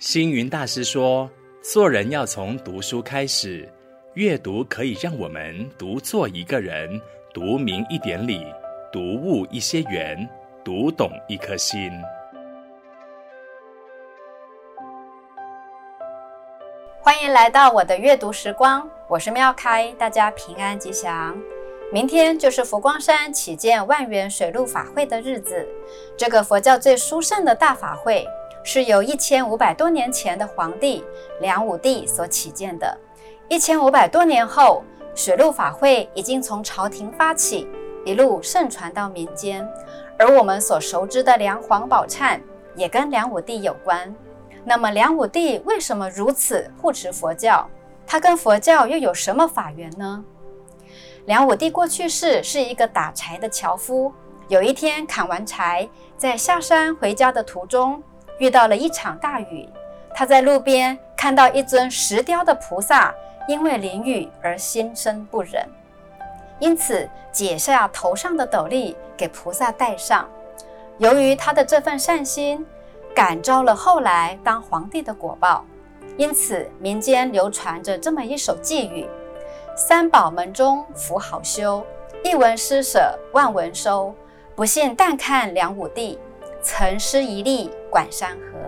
星云大师说：“做人要从读书开始，阅读可以让我们读做一个人，读明一点理，读悟一些缘，读懂一颗心。”欢迎来到我的阅读时光，我是妙开，大家平安吉祥。明天就是佛光山启建万缘水陆法会的日子，这个佛教最殊胜的大法会。是由一千五百多年前的皇帝梁武帝所起建的。一千五百多年后，水陆法会已经从朝廷发起，一路盛传到民间。而我们所熟知的梁皇宝忏，也跟梁武帝有关。那么，梁武帝为什么如此护持佛教？他跟佛教又有什么法缘呢？梁武帝过去世是一个打柴的樵夫。有一天砍完柴，在下山回家的途中，遇到了一场大雨，他在路边看到一尊石雕的菩萨，因为淋雨而心生不忍，因此解下头上的斗笠给菩萨戴上。由于他的这份善心，感召了后来当皇帝的果报，因此民间流传着这么一首偈语：“三宝门中福好修，一文施舍万文收。不信但看梁武帝。”曾施一粒管山河，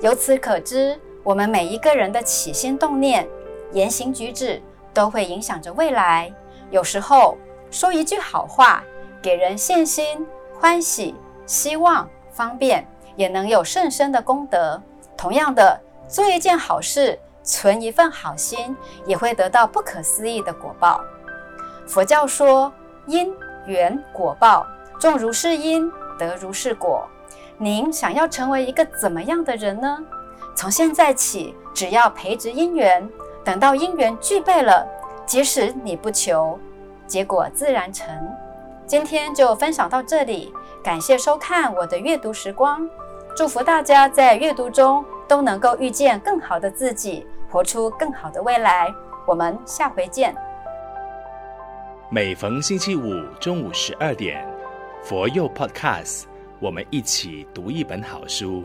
由此可知，我们每一个人的起心动念、言行举止，都会影响着未来。有时候说一句好话，给人信心、欢喜、希望、方便，也能有甚深的功德。同样的，做一件好事，存一份好心，也会得到不可思议的果报。佛教说因缘果报，种如是因。得如是果，您想要成为一个怎么样的人呢？从现在起，只要培植因缘，等到因缘具备了，即使你不求，结果自然成。今天就分享到这里，感谢收看我的阅读时光，祝福大家在阅读中都能够遇见更好的自己，活出更好的未来。我们下回见。每逢星期五中午十二点。佛佑 Podcast，我们一起读一本好书。